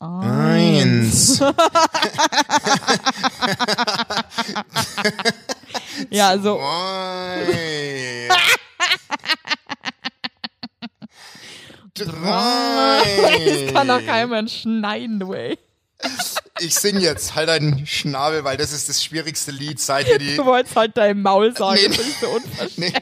Eins. Ja, so. Zwei. Drei. Das kann doch kein Mensch schneiden, du ey. Ich sing jetzt, halt deinen Schnabel, weil das ist das schwierigste Lied, seit die. Du wolltest halt dein Maul sagen, Nee, das ich so unverschämt. Nee,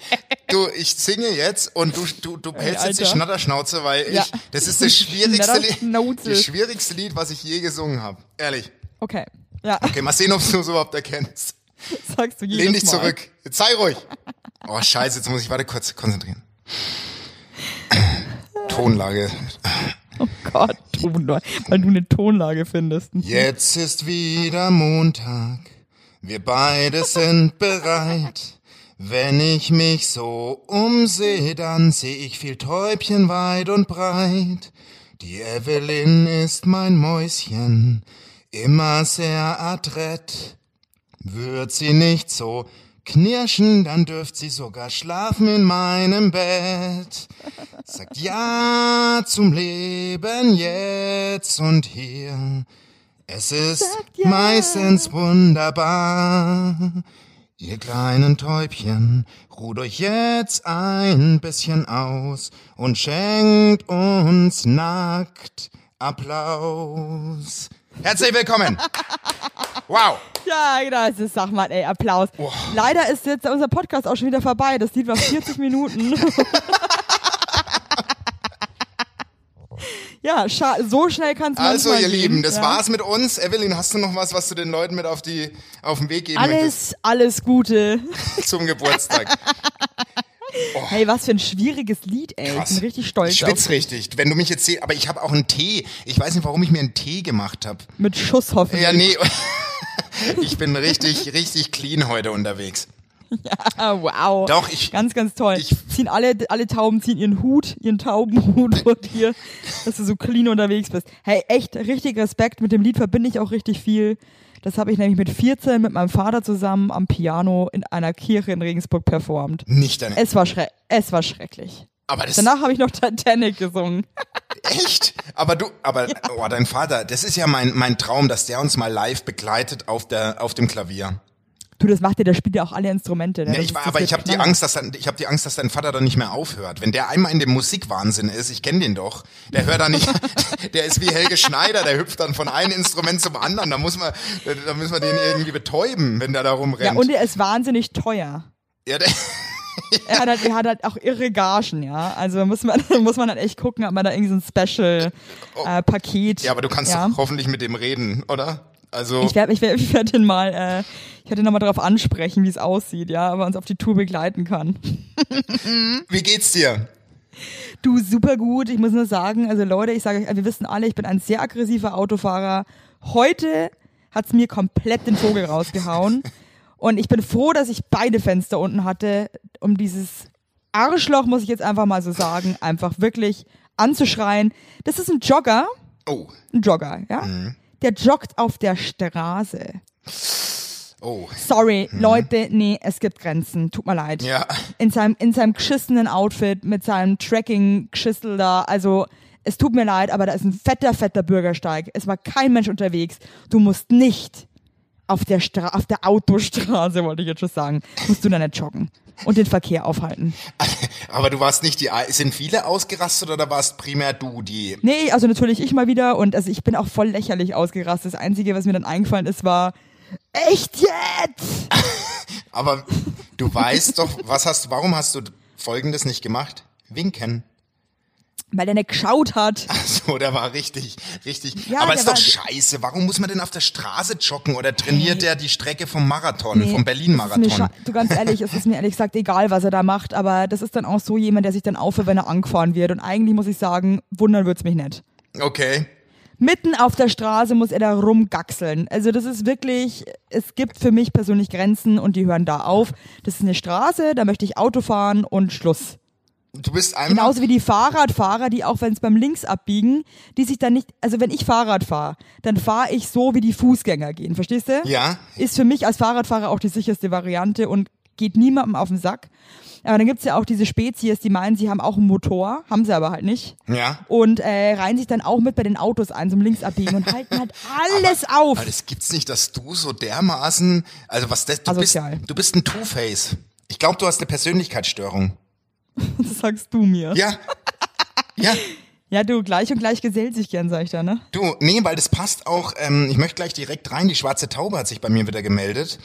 du, ich singe jetzt und du, du, du hältst jetzt die. Schnatterschnauze, weil ich, Ja. das ist das schwierigste Lied, das schwierigste Lied, was ich je gesungen habe. Ehrlich. Okay. Ja, Okay, mal sehen, ob du es überhaupt erkennst. sagst du jedes Lehn dich Mal. zurück. Jetzt sei ruhig. Oh, scheiße, jetzt muss ich warte kurz konzentrieren. Tonlage. Oh Gott, Tonlage, weil du eine Tonlage findest. Jetzt ist wieder Montag. Wir beide sind bereit. Wenn ich mich so umsehe, dann sehe ich viel Täubchen weit und breit. Die Evelyn ist mein Mäuschen, immer sehr adrett. Wird sie nicht so knirschen, dann dürft sie sogar schlafen in meinem Bett. Sagt ja zum Leben jetzt und hier. Es ist ja. meistens wunderbar. Ihr kleinen Täubchen, ruht euch jetzt ein bisschen aus und schenkt uns nackt Applaus. Herzlich willkommen. Wow. Ja, genau, das ist, sag mal, ey, Applaus. Leider ist jetzt unser Podcast auch schon wieder vorbei. Das Lied war 40 Minuten. ja, so schnell kann es Also, ihr gehen. Lieben, das ja. war's mit uns. Evelyn, hast du noch was, was du den Leuten mit auf die auf den Weg geben Alles, alles Gute. möchtest zum Geburtstag? Hey, was für ein schwieriges Lied, ey. Krass. Ich bin richtig stolz Ich auf. richtig. Wenn du mich jetzt siehst, aber ich habe auch einen Tee. Ich weiß nicht, warum ich mir einen Tee gemacht habe. Mit Schuss hoffentlich. Ja, nee. Ich bin richtig, richtig clean heute unterwegs. Ah, wow. Doch, ich- Ganz, ganz toll. ich- ziehen alle, alle Tauben ziehen ihren Hut, ihren Taubenhut vor dir, dass du so clean unterwegs bist. Hey, echt, richtig Respekt. Mit dem Lied verbinde ich auch richtig viel. Das habe ich nämlich mit 14 mit meinem Vater zusammen am Piano in einer Kirche in Regensburg performt. Nicht deine. Es war, schre es war schrecklich. Aber das Danach habe ich noch Titanic gesungen. echt. Aber du, aber oh, dein Vater, das ist ja mein mein Traum, dass der uns mal live begleitet auf der auf dem Klavier. Du, das macht dir, der spielt ja auch alle Instrumente. Ne? Nee, ich, aber ich habe die. Angst, dass dann, ich habe die Angst, dass dein Vater dann nicht mehr aufhört. Wenn der einmal in dem Musikwahnsinn ist, ich kenne den doch, der hört dann nicht, der ist wie Helge Schneider, der hüpft dann von einem Instrument zum anderen. Da muss man, da, da müssen wir den irgendwie betäuben, wenn der da Ja, rumrennt. und er ist wahnsinnig teuer. Ja, der, Er hat, halt, er hat halt auch irre Gagen, ja. Also muss man, muss man halt echt gucken, ob man da irgendwie so ein Special-Paket. Oh. ja, aber du kannst ja. hoffentlich mit dem reden, oder? Also Ich werde ich werd, ich werd ihn mal, äh, ich werde ihn nochmal darauf ansprechen, wie es aussieht, ja, ob er uns auf die Tour begleiten kann. wie geht's dir? Du, super gut. Ich muss nur sagen, also Leute, ich sage euch, wir wissen alle, ich bin ein sehr aggressiver Autofahrer. Heute hat's mir komplett den Vogel rausgehauen. Und ich bin froh, dass ich beide Fenster unten hatte, um dieses Arschloch, muss ich jetzt einfach mal so sagen, einfach wirklich anzuschreien. Das ist ein Jogger, Oh, ein Jogger, ja? Mhm. Der joggt auf der Straße. oh, Sorry, Leute, nee, es gibt Grenzen. Tut mir leid. ja. In seinem, in seinem geschissenen Outfit, mit seinem Tracking-Geschissel da. Also, es tut mir leid, aber da ist ein fetter, fetter Bürgersteig. Es war kein Mensch unterwegs. Du musst nicht auf der, Stra auf der Autostraße, wollte ich jetzt schon sagen, musst du da nicht joggen und den Verkehr aufhalten. Aber du warst nicht die, sind viele ausgerastet oder warst primär du die? Nee, also natürlich ich mal wieder und also ich bin auch voll lächerlich ausgerastet. Das Einzige, was mir dann eingefallen ist, war, echt jetzt? Aber du weißt doch, was hast, warum hast du Folgendes nicht gemacht? Winken. Weil der nicht geschaut hat. So, der war richtig, richtig. Ja, Aber ist doch scheiße. Warum muss man denn auf der Straße joggen oder trainiert der die Strecke vom Marathon, Nee, vom es Berlin-Marathon? Du ganz ehrlich, es ist mir ehrlich gesagt egal, was er da macht, aber das ist dann auch so jemand, der sich dann aufhört, wenn er angefahren wird. Und eigentlich muss ich sagen, wundern wird's mich nicht. Okay. Mitten auf der Straße muss er da rumgaxeln. Also das ist wirklich, es gibt für mich persönlich Grenzen und die hören da auf. Das ist eine Straße, da möchte ich Auto fahren und Schluss. Du bist einmal. Genauso wie die Fahrradfahrer, die auch wenn es beim Links abbiegen, die sich dann nicht, also wenn ich Fahrrad fahre, dann fahre ich so, wie die Fußgänger gehen, verstehst du? Ja. Ist für mich als Fahrradfahrer auch die sicherste Variante und geht niemandem auf den Sack. Aber dann gibt's ja auch diese Spezies, die meinen, sie haben auch einen Motor, haben sie aber halt nicht. Ja. Und äh, reihen sich dann auch mit bei den Autos ein, zum Linksabbiegen und halten halt alles auf. Aber das gibt's nicht, dass du so dermaßen, also was das, du bist, du bist ein Two-Face. Ich glaube, du hast eine Persönlichkeitsstörung. Das sagst du mir. Ja. Ja. Ja, du, gleich und gleich gesellt sich gern, sag ich da, ne? Du, nee, weil das passt auch, ähm, ich möchte gleich direkt rein, die schwarze Taube hat sich bei mir wieder gemeldet.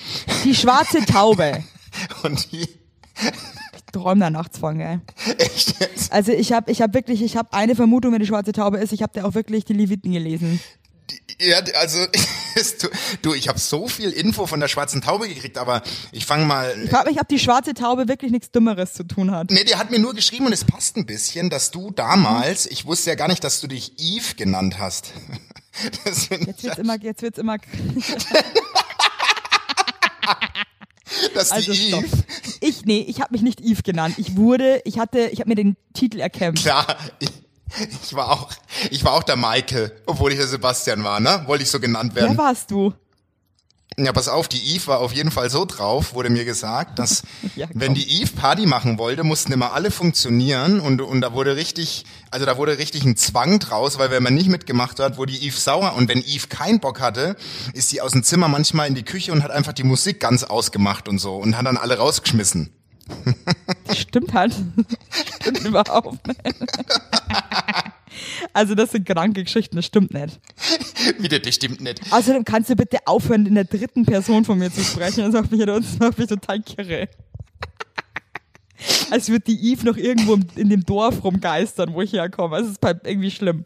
Die schwarze Taube. Und die, Ich träum da nachts von, gell? echt jetzt, Also ich habe ich hab wirklich, ich habe eine Vermutung, wer die schwarze Taube ist. Ich habe da auch wirklich die Leviten gelesen. Ja, also, du, ich habe so viel Info von der schwarzen Taube gekriegt, aber ich fange mal, Ich frage mich, ob die schwarze Taube wirklich nichts Dümmeres zu tun hat. Nee, der hat mir nur geschrieben und es passt ein bisschen, dass du damals, ich wusste ja gar nicht, dass du dich Eve genannt hast. Jetzt wird's immer, jetzt wird's immer. dass Also die stopp. Eve, Ich, nee, ich habe mich nicht Eve genannt. Ich wurde, ich hatte, ich habe mir den Titel erkämpft. klar, ich, ich war auch, ich war auch der Michael, obwohl ich der Sebastian war, ne? Wollte ich so genannt Wer werden. warst du? Ja, pass auf, die Eve war auf jeden Fall so drauf, wurde mir gesagt, dass Ja, wenn die Eve Party machen wollte, mussten immer alle funktionieren und, und da wurde richtig, also da wurde richtig ein Zwang draus, weil wenn man nicht mitgemacht hat, wurde die Eve sauer und wenn Eve keinen Bock hatte, ist sie aus dem Zimmer manchmal in die Küche und hat einfach die Musik ganz ausgemacht und so und hat dann alle rausgeschmissen. Stimmt halt. stimmt überhaupt nicht. Also das sind kranke Geschichten, das stimmt nicht. Wieder, das stimmt nicht. Außerdem kannst du bitte aufhören, in der dritten Person von mir zu sprechen. Das macht mich, das macht mich total kirre. Als würde die Eve noch irgendwo in dem Dorf rumgeistern, wo ich herkomme. Es ist irgendwie schlimm.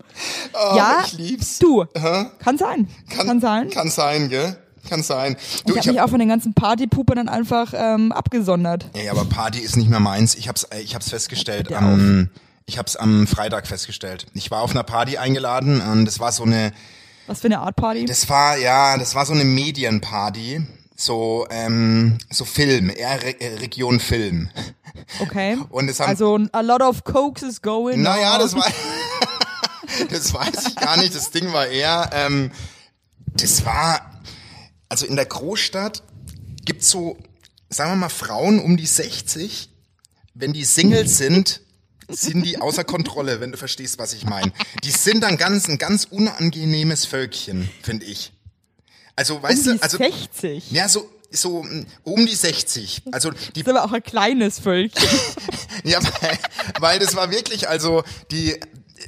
Oh, ja, ich lieb's. du. Hä? Kann sein. Kann, sein. Kann sein, gell? Kann sein. Du, ich habe mich auch von den ganzen Partypupern dann einfach ähm, abgesondert. Ey, aber Party ist nicht mehr meins. Ich hab's, äh, ich hab's festgestellt. bitte Am, ich hab's am Freitag festgestellt. Ich war auf einer Party eingeladen und das war so eine, Was für eine Art Party? das war ja, das war so eine Medienparty. So, ähm, so Film, eher Re äh, Region Film. Okay. Und es haben, Also a lot of cokes is going naja, on. das war, das weiß ich gar nicht. Das Ding war eher, ähm, das war, also in der Großstadt gibt's so, sagen wir mal, Frauen um die 60, wenn die Singles sind, sind die außer Kontrolle, wenn du verstehst, was ich meine. Die sind dann ganz, ein ganz unangenehmes Völkchen, finde ich. Also, weißt um die du, also, 60. ja, so, so um die 60. Also die Das ist aber auch ein kleines Völkchen. ja, weil, weil das war wirklich, also die,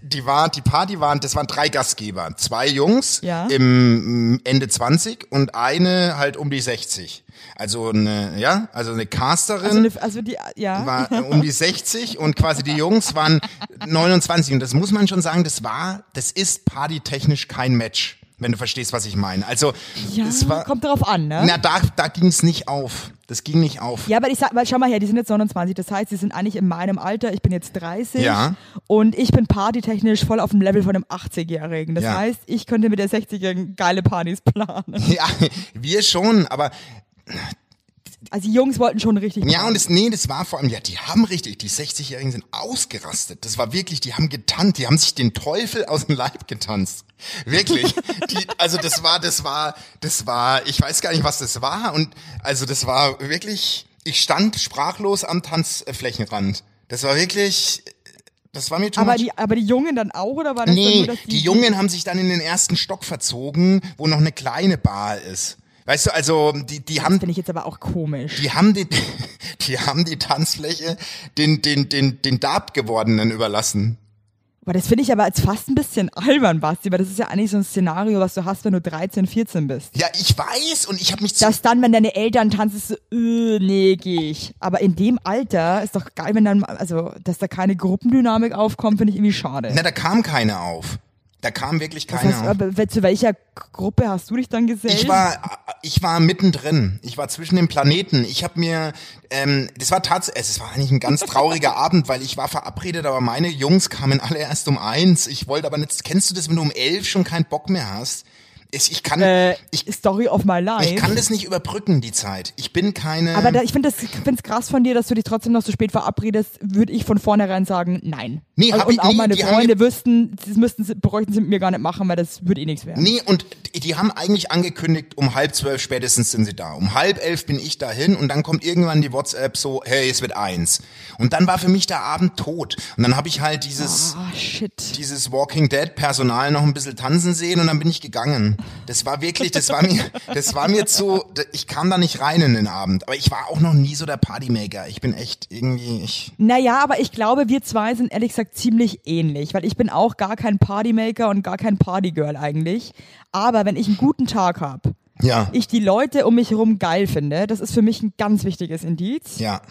die war, die Party waren, das waren drei Gastgeber. Zwei Jungs Ja. im mm, Ende 20 und eine halt um die 60. Also eine, ja, also eine Casterin Also, eine, also die, ja. war um die 60 und quasi die Jungs waren 29. Und das muss man schon sagen, das war, das ist partytechnisch kein Match. Wenn du verstehst, was ich meine. Also, ja, es war, kommt darauf an, ne? na, da, da ging's nicht auf. Das ging nicht auf. Ja, aber ich sag, weil schau mal her, die sind jetzt 29, das heißt, die sind eigentlich in meinem Alter, ich bin jetzt 30 Ja. und ich bin partytechnisch voll auf dem Level von einem 80-Jährigen. Das Ja. heißt, ich könnte mit der 60-Jährigen geile Partys planen. Ja, wir schon, aber Also die Jungs wollten schon richtig Ja, und das, nee, das war vor allem, ja, die haben richtig, die 60-Jährigen sind ausgerastet. Das war wirklich, die haben getanzt, die haben sich den Teufel aus dem Leib getanzt. Wirklich. Die, also das war, das war, das war, ich weiß gar nicht, was das war. Und also das war wirklich, ich stand sprachlos am Tanzflächenrand. Das war wirklich, das war mir too aber, much. die, aber die Jungen dann auch, oder war das dann Nee, nur, dass die, die Jungen haben sich dann in den ersten Stock verzogen, wo noch eine kleine Bar ist. Weißt du, also die, die haben Finde ich jetzt aber auch komisch. die haben die, die haben die Tanzfläche den, den, den, den Darb gewordenen überlassen. Aber das finde ich aber als fast ein bisschen albern, Basti, weil das ist ja eigentlich so ein Szenario, was du hast, wenn du 13, 14 bist. Ja, ich weiß und ich habe mich zu, Dass dann, wenn deine Eltern tanzen, ist so, äh, nee, geh ich. Aber in dem Alter ist doch geil, wenn dann, also, dass da keine Gruppendynamik aufkommt, finde ich irgendwie schade. na, da kam keine auf. Da kam wirklich das keine heißt, aber zu welcher Gruppe hast du dich dann gesellt? Ich war, ich war mittendrin. Ich war zwischen den Planeten. Ich habe mir, ähm, das war tatsächlich, es war eigentlich ein ganz trauriger Abend, weil ich war verabredet, aber meine Jungs kamen alle erst um eins. Ich wollte aber nicht, kennst du das, wenn du um elf schon keinen Bock mehr hast? Ich, ich kann, äh, ich, Story of my life. ich kann das nicht überbrücken, die Zeit. Ich bin keine. aber da, ich finde es krass von dir, dass du dich trotzdem noch so spät verabredest, würde ich von vornherein sagen, nein. Nee, und, hab ich und auch nie. meine Die Freunde wüssten, das müssten bräuchten sie mit mir gar nicht machen, weil das würde eh nichts werden. Nee, und die haben eigentlich angekündigt, um halb zwölf spätestens sind sie da. Um halb elf bin ich dahin und dann kommt irgendwann die WhatsApp so, hey, es wird eins. Und dann war für mich der Abend tot. Und dann habe ich halt dieses, shit. dieses Walking Dead Personal noch ein bisschen tanzen sehen und dann bin ich gegangen. Das war wirklich, das war mir, das war mir zu, ich kam da nicht rein in den Abend. Aber ich war auch noch nie so der Partymaker. Ich bin echt irgendwie, ich, Naja, aber ich glaube, wir zwei sind ehrlich gesagt ziemlich ähnlich, weil ich bin auch gar kein Partymaker und gar kein Partygirl eigentlich. Aber wenn ich einen guten Tag habe, ja, ich die Leute um mich herum geil finde, das ist für mich ein ganz wichtiges Indiz. ja.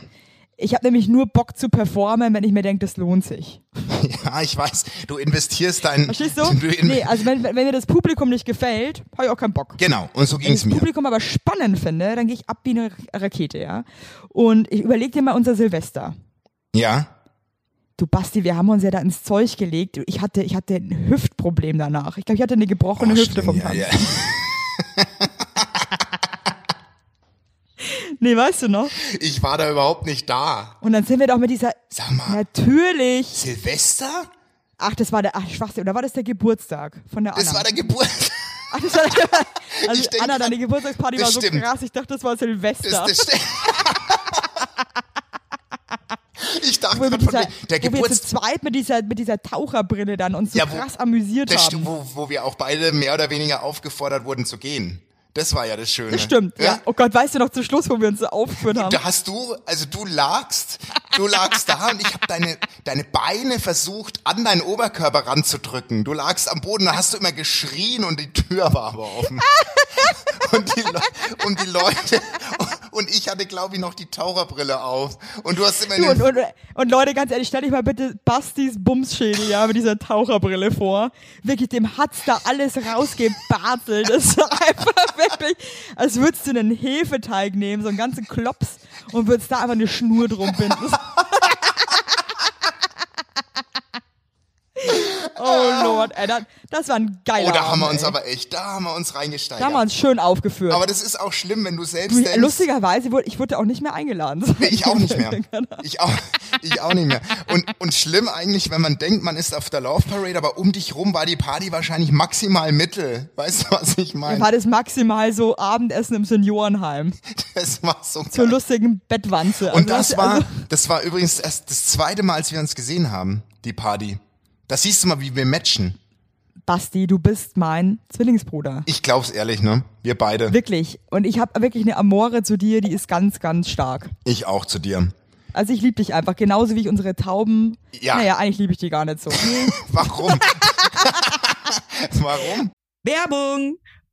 Ich habe nämlich nur Bock zu performen, wenn ich mir denke, das lohnt sich. Ja, ich weiß, du investierst dein, Verstehst du? in, Nee, also wenn, wenn mir das Publikum nicht gefällt, habe ich auch keinen Bock. genau, und so Wenn ich das mir. Publikum aber spannend finde, dann gehe ich ab wie eine Rakete, ja. Und ich überleg dir mal unser Silvester. Ja. Du Basti, wir haben uns ja da ins Zeug gelegt. Ich hatte, ich hatte ein Hüftproblem danach. Ich glaube, ich hatte eine gebrochene Oh, Hüfte vom ja, Tanzen. ja. Nee, weißt du noch? Ich war da überhaupt nicht da. Und dann sind wir doch mit dieser. Sag mal, Natürlich. Silvester? Ach, das war der. Ach, Schwachsinn. Oder war das der Geburtstag von der Anna? Das war der Geburt. ach, das war der, also Anna, grad, deine Geburtstagsparty das war so stimmt. krass. Ich dachte, das war Silvester. Das, das. Ich dachte mit von dieser, der wo wir zu zweit mit dieser, mit dieser Taucherbrille dann uns so Ja, wo- krass amüsiert haben. wo, wo wir auch beide mehr oder weniger aufgefordert wurden zu gehen. Das war ja das Schöne. Das stimmt, ja. Oh Gott, weißt du noch zum Schluss, wo wir uns so aufgeführt haben? Da hast du, also du lagst, du lagst da und ich habe deine, deine Beine versucht, an deinen Oberkörper ranzudrücken. Du lagst am Boden, da hast du immer geschrien und die Tür war aber offen. Und die, Le und die Leute, und ich hatte, glaube ich, noch die Taucherbrille auf. Und du hast immer Du, und, und, und Leute, ganz ehrlich, stell dich mal bitte Bastis Bumsschädel, ja, mit dieser Taucherbrille vor. Wirklich, dem hat's da alles rausgebartelt. Das war einfach wirklich, als würdest du einen Hefeteig nehmen, so einen ganzen Klops, und würdest da einfach eine Schnur drum binden. Oh Lord, ey, das, das war ein geiler oh, da haben wir uns ey. aber echt, da haben wir uns reingesteigert. Da haben wir uns schön aufgeführt. aber das ist auch schlimm, wenn du selbst Du, denkst, Lustigerweise wurde ich wurde auch nicht mehr eingeladen. Nee, ich auch nicht mehr. Ich auch, ich auch nicht mehr. Und, und schlimm eigentlich, wenn man denkt, man ist auf der Love Parade, aber um dich rum war die Party wahrscheinlich maximal mittel. Weißt du, was ich meine? War das maximal so Abendessen im Seniorenheim. Das war so Zur geil. lustigen Bettwanze. Und Also, das war, also, das war übrigens erst das zweite Mal, als wir uns gesehen haben, die Party. Da siehst du mal, wie wir matchen. Basti, du bist mein Zwillingsbruder. Ich glaub's ehrlich, ne? Wir beide. Wirklich. Und ich habe wirklich eine Amore zu dir, die ist ganz, ganz stark. Ich auch zu dir. Also ich liebe dich einfach, genauso wie ich unsere Tauben. Ja. Naja, eigentlich liebe ich die gar nicht so. Warum? Warum? Werbung!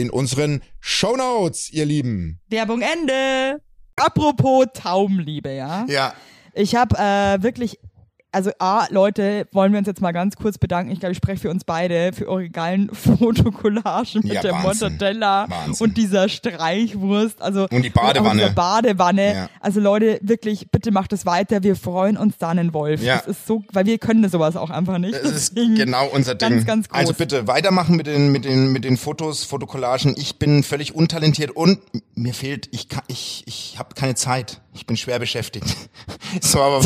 in unseren Shownotes, ihr Lieben. Werbung Ende. Apropos Taubenliebe, ja. Ja. Ich habe äh, wirklich, also A, Leute, wollen wir uns jetzt mal ganz kurz bedanken. Ich glaube, ich spreche für uns beide, für eure geilen Fotocollagen mit Ja, der Wahnsinn. Mortadella Wahnsinn. und dieser Streichwurst. Also, Und die Badewanne. dieser Badewanne. Ja. Also Leute, wirklich, bitte macht es weiter. Wir freuen uns da einen Wolf. Ja. Das ist so, weil wir können sowas auch einfach nicht. Das ist Deswegen genau unser Ding. Ganz, ganz groß. Also bitte weitermachen mit den, mit den, mit den Fotos, Fotocollagen. Ich bin völlig untalentiert und mir fehlt, ich kann, ich, ich habe keine Zeit. Ich bin schwer beschäftigt. So, aber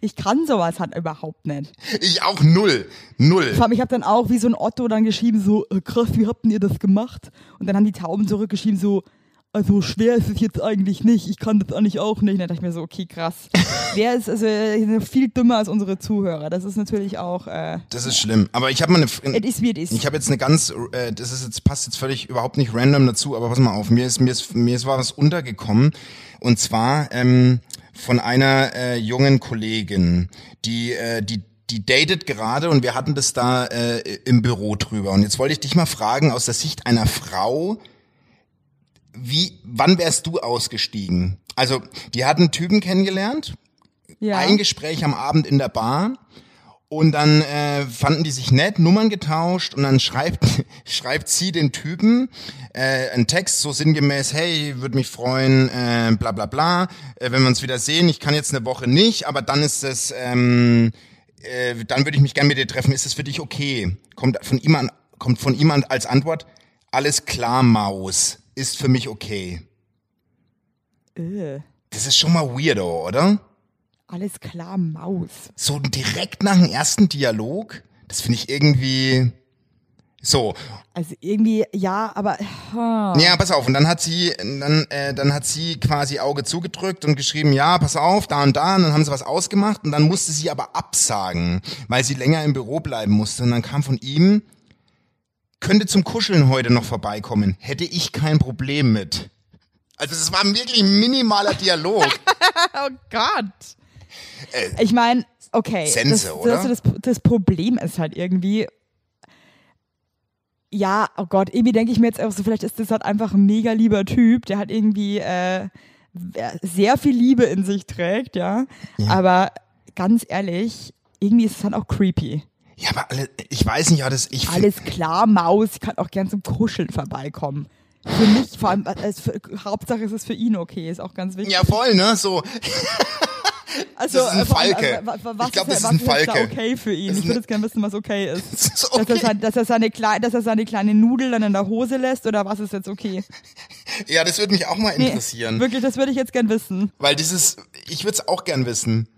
Ich kann sowas halt überhaupt nicht. ich auch null. Null. Vor allem, ich habe dann auch wie so ein Otto dann geschrieben, so, äh, krass, wie habt denn ihr das gemacht? Und dann haben die Tauben zurückgeschrieben, so, also schwer ist es jetzt eigentlich nicht, ich kann das eigentlich auch nicht. Und dann dachte ich mir so, okay, krass. Wer ist also viel dümmer als unsere Zuhörer? Das ist natürlich auch, äh, Das ist schlimm. Aber ich habe mal eine, it is wie it is. Ich habe jetzt eine ganz, äh, das ist jetzt passt jetzt völlig überhaupt nicht random dazu, aber pass mal auf, mir ist mir ist mir ist was untergekommen und zwar ähm, von einer äh, jungen Kollegin, die äh, die die datet gerade und wir hatten das da äh, im Büro drüber und jetzt wollte ich dich mal fragen aus der Sicht einer Frau, wie wann wärst du ausgestiegen? Also, die hat einen Typen kennengelernt, ja. ein Gespräch am Abend in der Bar und dann äh, fanden die sich nett, Nummern getauscht und dann schreibt schreibt sie den Typen äh, einen Text so sinngemäß, hey, würde mich freuen, äh, bla bla bla, äh, wenn wir uns wieder sehen. Ich kann jetzt eine Woche nicht, aber dann ist es, ähm, äh, dann würde ich mich gerne mit dir treffen. Ist es für dich okay? Kommt von ihm an, kommt von ihm an als Antwort, alles klar, Maus, ist für mich okay. Äh, Das ist schon mal weirdo, oder? Alles klar, Maus. so direkt nach dem ersten Dialog, das finde ich irgendwie so. Also irgendwie, ja, aber, ha. Ja, pass auf. Und dann hat sie, dann, äh, dann hat sie quasi Auge zugedrückt und geschrieben, ja, pass auf, da und da. Und dann haben sie was ausgemacht. Und dann musste sie aber absagen, weil sie länger im Büro bleiben musste. Und dann kam von ihm, könnte zum Kuscheln heute noch vorbeikommen. Hätte ich kein Problem mit. Also es war wirklich ein minimaler Dialog. Oh Gott. Ich meine, okay. Äh, Sense, das, oder? Das, das, das Problem ist halt irgendwie, ja, oh Gott, irgendwie denke ich mir jetzt auch so, vielleicht ist das halt einfach ein mega lieber Typ, der halt irgendwie äh, sehr viel Liebe in sich trägt, ja. Aber ganz ehrlich, irgendwie ist es halt auch creepy. ja, aber alle, ich weiß nicht, ja, das, ich Alles klar, Maus, ich kann auch gern zum Kuscheln vorbeikommen. Für mich, vor allem, als für, Hauptsache ist es für ihn okay, ist auch ganz wichtig. ja voll, ne, so. Also, Das ist ein äh, Falke. äh, wa- wa- was Ich glaub, ist, das ist ein ist da Falke. okay für ihn? Ich würde jetzt gerne wissen, was okay ist. Das ist Dass, okay. er sein, dass, er seine Klei- dass er seine kleine Nudel dann in der Hose lässt oder was ist jetzt okay? Ja, das würde mich auch mal Nee, interessieren. wirklich, das würde ich jetzt gern wissen. weil dieses, ich würde es auch gern wissen.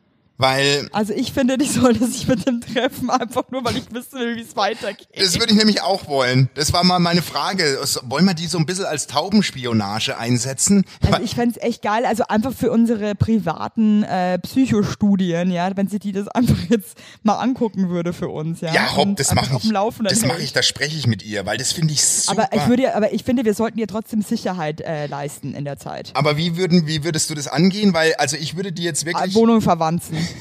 Weil Also ich finde, ich sollte sich mit dem treffen, einfach nur, weil ich wissen will, wie es weitergeht. das würde ich nämlich auch wollen. Das war mal meine Frage. Wollen wir die so ein bisschen als Taubenspionage einsetzen? Also ich fänd's echt geil, also einfach für unsere privaten äh, Psychostudien, ja, wenn sie die das einfach jetzt mal angucken würde für uns, ja. ja, hopp, das mache ich. Das mache ich, da spreche ich mit ihr, weil das finde ich super. Aber ich würde, aber ich finde, wir sollten ihr trotzdem Sicherheit äh, leisten in der Zeit. Aber wie würden, wie würdest du das angehen? Weil, also ich würde die jetzt wirklich, Wohnung verwanzen.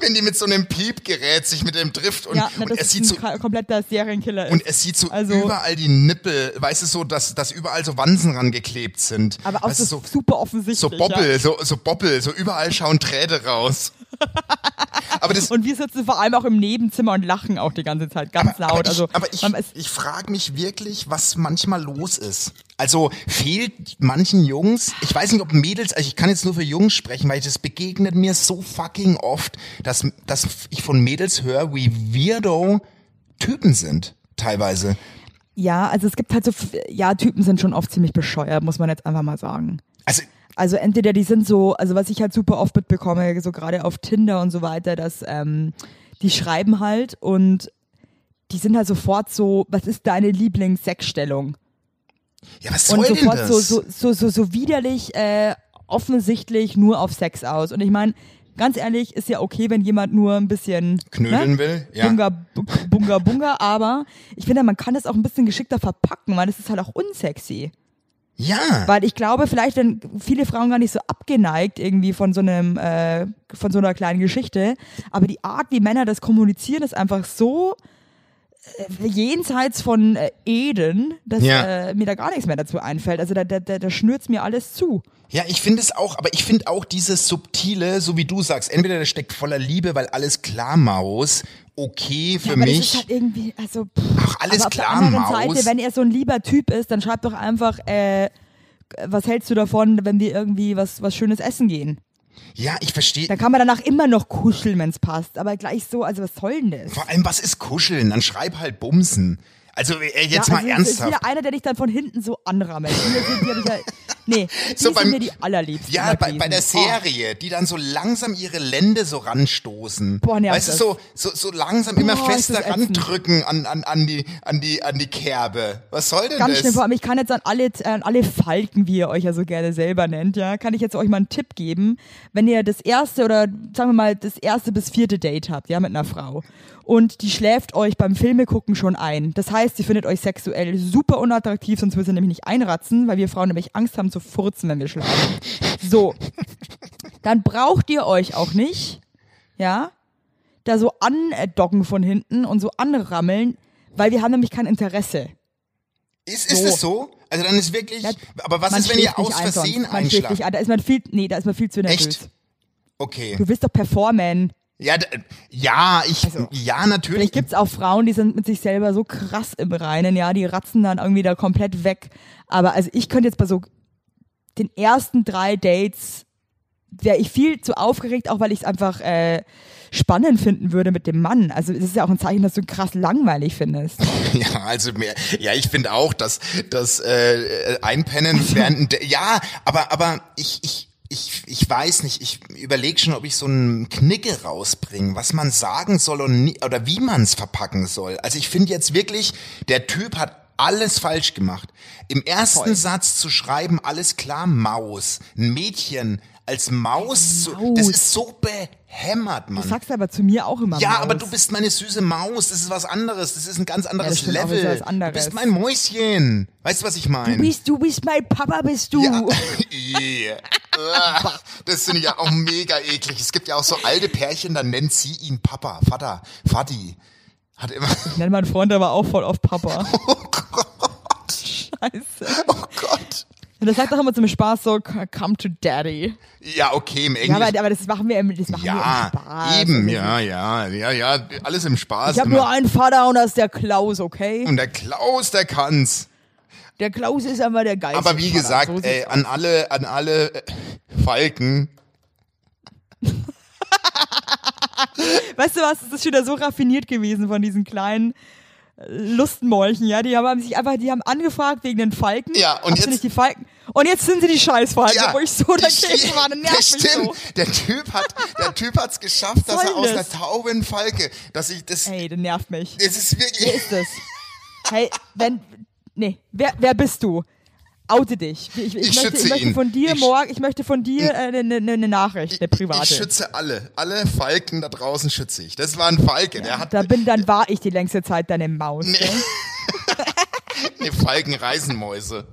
wenn die mit so einem Piepgerät sich mit dem trifft und, ja, na, und er ist sieht so, kompletter Serienkiller. und ist. es sieht so Also- überall die Nippel, weißt du so, dass, dass überall so Wansen rangeklebt sind. aber auch so, so, super offensichtlich. so Ja. Bobbel, so, so Bobbel, so überall schauen Träne raus. Aber Und wir sitzen vor allem auch im Nebenzimmer und lachen auch die ganze Zeit ganz laut. Aber ich, also, aber ich, ich frage mich wirklich, was manchmal los ist. Also fehlt manchen Jungs, ich weiß nicht, ob Mädels, also ich kann jetzt nur für Jungs sprechen, weil das begegnet mir so fucking oft, dass, dass ich von Mädels höre, wie weirdo Typen sind, teilweise. ja, also es gibt halt so, ja, Typen sind schon oft ziemlich bescheuert, muss man jetzt einfach mal sagen. Also, Also entweder die sind so, also was ich halt super oft mitbekomme, so gerade auf Tinder und so weiter, dass ähm, die schreiben halt und die sind halt sofort so, was ist deine Lieblingssexstellung? ja, was soll Und denn sofort das? so, so, so, so, so widerlich, äh, offensichtlich nur auf Sex aus. Und ich meine, ganz ehrlich, ist ja okay, wenn jemand nur ein bisschen Knödeln ne? will, ja. Bunga, bu- bunga, bunga, aber ich finde, man kann das auch ein bisschen geschickter verpacken, weil das ist halt auch unsexy. Ja, Weil ich glaube, vielleicht sind viele Frauen gar nicht so abgeneigt irgendwie von so einem, äh, von so einer kleinen Geschichte. Aber die Art, wie Männer das kommunizieren, ist einfach so jenseits von äh, Eden, dass Ja. äh, mir da gar nichts mehr dazu einfällt. Also da, da, da, schnürt's mir alles zu. Ja, ich finde es auch, aber ich finde auch dieses Subtile, so wie du sagst, entweder der steckt voller Liebe, weil alles klar, Maus, okay für Ja, aber das mich. ist halt irgendwie, also pff, Ach, alles aber auf klar, der anderen Maus. Seite, wenn er so ein lieber Typ ist, dann schreib doch einfach, äh, was hältst du davon, wenn wir irgendwie was, was Schönes essen gehen? Ja, ich verstehe. Da kann man danach immer noch kuscheln, wenn's passt, aber gleich so, also was soll denn das? Vor allem, was ist Kuscheln? Dann schreib halt Bumsen. Also äh, jetzt ja, mal also ist ernsthaft. wieder einer, der dich dann von hinten so anrammelt. Die sind, ja, nee, die So sind beim- mir die allerliebsten. Ja, bei, bei der gewesen. Oh. Serie, die dann so langsam ihre Lände so ranstoßen. Boah, nervt weißt du, so, so, so langsam immer Boah, ist fester randrücken an, an, an, die, an, die, an die Kerbe. Was soll denn Ganz das? schnell, vor allem, ich kann jetzt an alle, an alle Falken, wie ihr euch ja so gerne selber nennt, ja, kann ich jetzt euch mal einen Tipp geben. Wenn ihr das erste oder sagen wir mal das erste bis vierte Date habt, ja, mit einer Frau und die schläft euch beim Filme gucken schon ein. Das heißt, sie findet euch sexuell super unattraktiv, sonst würde sie nämlich nicht einratzen, weil wir Frauen nämlich Angst haben zu furzen, wenn wir schlafen. So. Dann braucht ihr euch auch nicht, ja, da so andocken von hinten und so anrammeln, weil wir haben nämlich kein Interesse. Ist, ist So. es so? Also dann ist wirklich. Ja, aber was ist, wenn ihr aus ein Versehen schläft einschlaft? nicht ein. Da ist man viel, nee, da ist man viel zu nervös. Echt? Okay. Du willst doch performen. Ja, ja, ich, Also, ja, natürlich. Vielleicht gibt's auch Frauen, die sind mit sich selber so krass im Reinen, ja, die ratzen dann irgendwie da komplett weg. Aber also ich könnte jetzt bei so den ersten drei Dates wäre ich viel zu aufgeregt, auch weil ich es einfach äh, spannend finden würde mit dem Mann. Also es ist ja auch ein Zeichen, dass du krass langweilig findest. Ja, also mehr, ja, ich finde auch, dass das äh, Einpennen Also während ja, aber aber ich ich ich, ich weiß nicht, ich überlege schon, ob ich so einen Knicke rausbringe, was man sagen soll und nie, oder wie man es verpacken soll. Also ich finde jetzt wirklich, der Typ hat alles falsch gemacht. Im ersten Voll. Satz zu schreiben, alles klar, Maus. Ein Mädchen als Maus, Maus. das ist so behämmert, Du Mann. sagst aber zu mir auch immer Ja, Maus. aber du bist meine süße Maus. Das ist was anderes. Das ist ein ganz anderes auch, Level. was anderes. Du bist mein Mäuschen. Weißt du, was ich meine? Du bist, du bist mein Papa, bist du. ja. Yeah. Das finde ich ja auch mega eklig. Es gibt ja auch so alte Pärchen, dann nennt sie ihn Papa, Vater, Vati. Hat immer. Ich nenne meinen Freund aber auch voll auf Papa. Oh Gott. Scheiße. Oh Gott. Und das sagt doch immer zum Spaß so, come to daddy. Ja, okay, im Ja, Englisch. aber, aber das machen wir im, das machen Ja, wir im Spaß. eben, Also, ja, ja, ja, ja, alles im Spaß. Ich habe nur einen Vater und das ist der Klaus, okay? und der Klaus, der kann's. Der Klaus ist einmal der Geist. Aber wie gesagt, so ey, an alle, an alle äh, Falken, Weißt du was, es ist schon wieder so raffiniert gewesen von diesen kleinen äh, Lustmolchen, ja, die haben sich einfach, die haben angefragt wegen den Falken. Ja, und ihr jetzt- nicht die Falken. Und jetzt sind sie die Scheißfalken, Ja, wo ich so dagegen war, das stimmt. so. Der Typ hat, der Typ hat's geschafft, dass er aus einer das? Taube ein Falke, dass ich das, Ey, das nervt mich. es ist Wer wirklich, ist das? Hey, wenn, nee, wer, wer bist du? Oute dich. Ich, ich, Ich möchte, ich möchte von dir morgen, ich möchte von dir eine äh, ne, ne, ne Nachricht, eine private. ich schütze alle, alle Falken da draußen schütze ich. Das war ein Falke, der hat da bin, dann war ich die längste Zeit deine Maus. Nee. gell? eine Falkenreisenmäuse.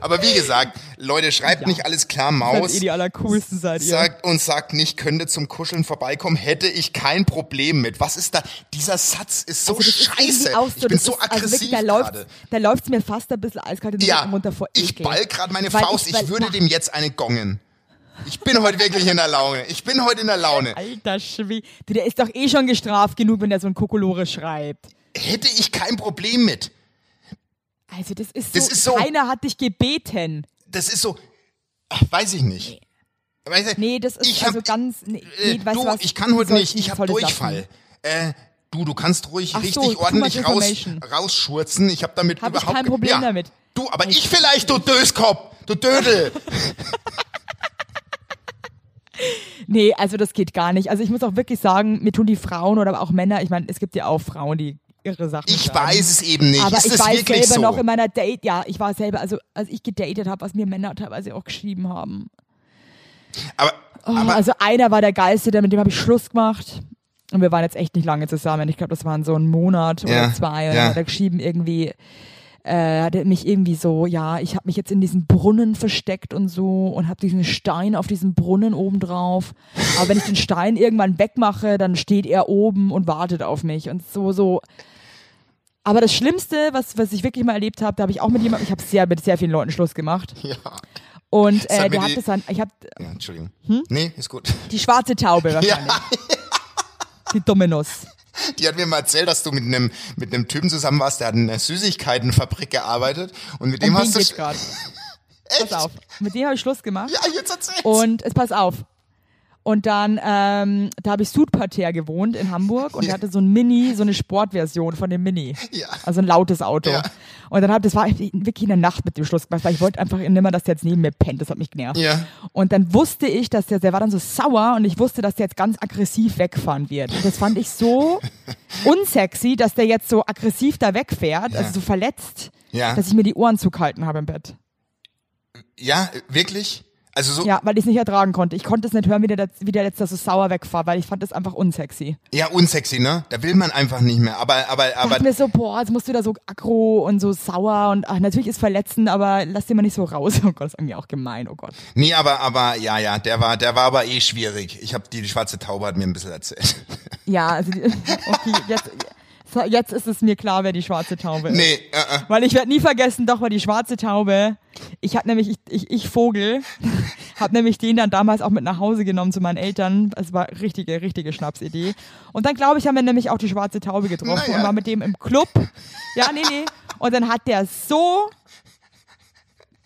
Aber wie gesagt, Leute, schreibt Ja. nicht alles klar Seid Maus. ihr die allercoolsten seid ihr. Sagt und sagt nicht, könnte zum Kuscheln vorbeikommen, hätte ich kein Problem mit. Was ist da? Dieser Satz ist so Also scheiße. irgendwie auch ich bin so ist, also wirklich, aggressiv da läuft, da läuft's mir fast ein bisschen eiskalt in den Ja, runter vor ich ball gerade meine Weil Faust. Ich, weil- würde dem jetzt eine gongen. Ich bin heute wirklich in der Laune. Ich bin heute in der Laune. Alter Schwie. Der ist doch eh schon gestraft genug, wenn der so ein Kokolore schreibt. Hätte ich kein Problem mit. Also das ist so, Das ist so- keiner hat dich gebeten. Das ist so, ach, weiß ich nicht. Weißt du, Nee, das ist ich hab, also ganz, nee, äh, weißt du, was? ich kann heute nicht, ich habe Durchfall. Äh, du, du kannst ruhig Ach so, richtig much ordentlich raus, rausschurzen. Ich habe damit Hab ich überhaupt kein Problem ja. damit. Du, aber ich vielleicht, du Döskopf, du Dödel. Nee, also das geht gar nicht. Also ich muss auch wirklich sagen, mir tun die Frauen oder aber auch Männer, ich meine, es gibt ja auch Frauen, die irre Sachen Ich schreiben. weiß es eben nicht. Aber ist ich weiß selber so? noch in meiner Date, ja, ich war selber, also als ich gedatet habe, was mir Männer teilweise auch geschrieben haben. aber, Oh, aber also einer war der Geilste, der mit dem habe ich Schluss gemacht. Und wir waren jetzt echt nicht lange zusammen. Ich glaube, das waren so ein Monat oder Ja, zwei. Und ja. hat er geschrieben irgendwie, äh, hat mich irgendwie so, ja, ich habe mich jetzt in diesem Brunnen versteckt und so und habe diesen Stein auf diesem Brunnen oben drauf. Aber wenn ich den Stein irgendwann wegmache, dann steht er oben und wartet auf mich. Und so, so, Aber das Schlimmste, was, was ich wirklich mal erlebt habe, da habe ich auch mit jemandem, ich habe sehr mit sehr vielen Leuten Schluss gemacht. Ja. Und äh, der hat die- das dann, ich habe ja Entschuldigung. Hm? Nee, ist gut. die schwarze Taube wahrscheinlich. Die dumme Nuss. Die hat mir mal erzählt, dass du mit einem mit einem Typen zusammen warst, der hat in einer Süßigkeitenfabrik gearbeitet und mit dem Um hast du gerade. Pass auf. Mit dem habe ich Schluss gemacht. Ja, jetzt erzähl's. Und jetzt pass auf. Und dann, ähm, da habe ich Sudparterre gewohnt in Hamburg und Ja. der hatte so ein Mini, so eine Sportversion von dem Mini. Ja. Also ein lautes Auto. Ja. Und dann hab, das war wirklich in der Nacht mit dem Schluss gemacht, weil ich wollte einfach nimmer, dass der jetzt neben mir pennt. Das hat mich genervt. Ja. Und dann wusste ich, dass der, der war dann so sauer und ich wusste, dass der jetzt ganz aggressiv wegfahren wird. Und das fand ich so unsexy, dass der jetzt so aggressiv da wegfährt, Ja. also so verletzt, Ja. dass ich mir die Ohren zugehalten habe im Bett. Ja, wirklich? Also so Ja, weil ich es nicht ertragen konnte. Ich konnte es nicht hören, wie der, wie der letzte so sauer wegfährt, weil ich fand es einfach unsexy. ja unsexy, ne? Da will man einfach nicht mehr. Aber aber Ich aber dachte mir so, boah, jetzt musst du da so aggro und so sauer und ach, natürlich ist verletzend, aber lass den mal nicht so raus. Oh Gott, das ist irgendwie auch gemein, oh Gott. nee, aber aber ja, ja, der war der war aber eh schwierig. Ich habe die, die schwarze Taube hat mir ein bisschen erzählt. Ja, also, die, okay, jetzt, jetzt ist es mir klar, wer die schwarze Taube ist. Nee, äh, äh. Weil ich werde nie vergessen, doch war die schwarze Taube. Ich habe nämlich, ich, ich, ich Vogel, habe nämlich den dann damals auch mit nach Hause genommen zu meinen Eltern. Es war richtige, richtige Schnapsidee. Und dann glaube ich, haben wir nämlich auch die schwarze Taube getroffen Naja. und war mit dem im Club. Ja, nee, nee. Und dann hat der so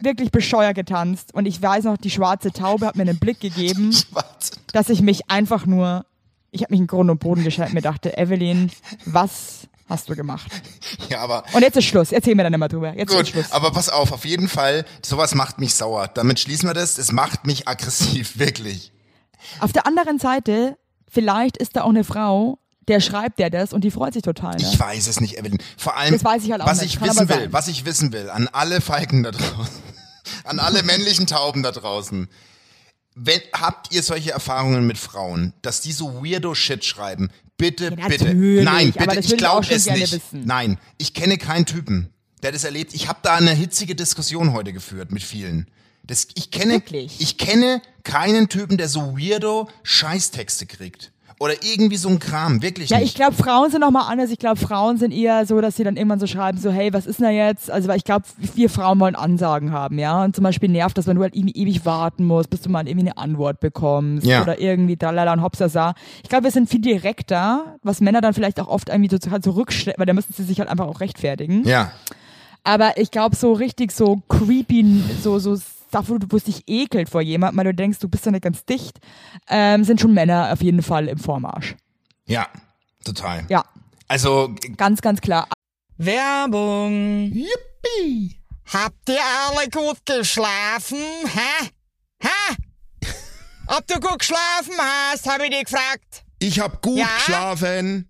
wirklich bescheuert getanzt. Und ich weiß noch, die schwarze Taube hat mir einen Blick gegeben, dass ich mich einfach nur, ich habe mich in Grund und Boden geschaltet mir dachte, Evelyn, was hast du gemacht? Ja, aber Und jetzt ist Schluss. Erzähl mir dann immer drüber. Jetzt ist Gut, Schluss. aber pass auf, auf jeden Fall, sowas macht mich sauer. Damit schließen wir das. Es macht mich aggressiv, wirklich. Auf der anderen Seite, vielleicht ist da auch eine Frau, der schreibt der das und die freut sich total. Ne? Ich weiß es nicht, Evelyn. Vor allem, Das weiß ich halt was nicht. ich Kann wissen will, sein. was ich wissen will, an alle Falken da draußen, an alle männlichen Tauben da draußen. Wenn, habt ihr solche Erfahrungen mit Frauen, dass die so weirdo Shit schreiben? Bitte, Ja, bitte. Nein, bitte, ich glaube es nicht. wissen. Nein, ich kenne keinen Typen, der das erlebt. Ich habe da eine hitzige Diskussion heute geführt mit vielen. Das, ich kenne, Wirklich? ich kenne keinen Typen, der so weirdo Scheißtexte kriegt. Oder irgendwie so ein Kram, wirklich Ja, nicht. ich glaube, Frauen sind nochmal anders. Ich glaube, Frauen sind eher so, dass sie dann irgendwann so schreiben, so, hey, was ist denn da jetzt? Also, weil ich glaube, wir Frauen wollen Ansagen haben, ja. Und zum Beispiel nervt das, wenn du halt irgendwie ewig warten musst, bis du mal irgendwie eine Antwort bekommst. Ja. Oder irgendwie tralala und hopsasa. Ich glaube, wir sind viel direkter, was Männer dann vielleicht auch oft irgendwie so, halt so weil da müssen sie sich halt einfach auch rechtfertigen. ja. Aber ich glaube, so richtig so creepy, so, so Wo du es dich ekelt vor jemandem, weil du denkst, du bist doch nicht ganz dicht, ähm, sind schon Männer auf jeden Fall im Vormarsch. Ja, total. Ja, Also, ganz, ganz klar. Werbung. Yippie. Habt ihr alle gut geschlafen? Hä? Hä? Ob du gut geschlafen hast, habe ich dich gefragt. Ich hab gut Ja? geschlafen.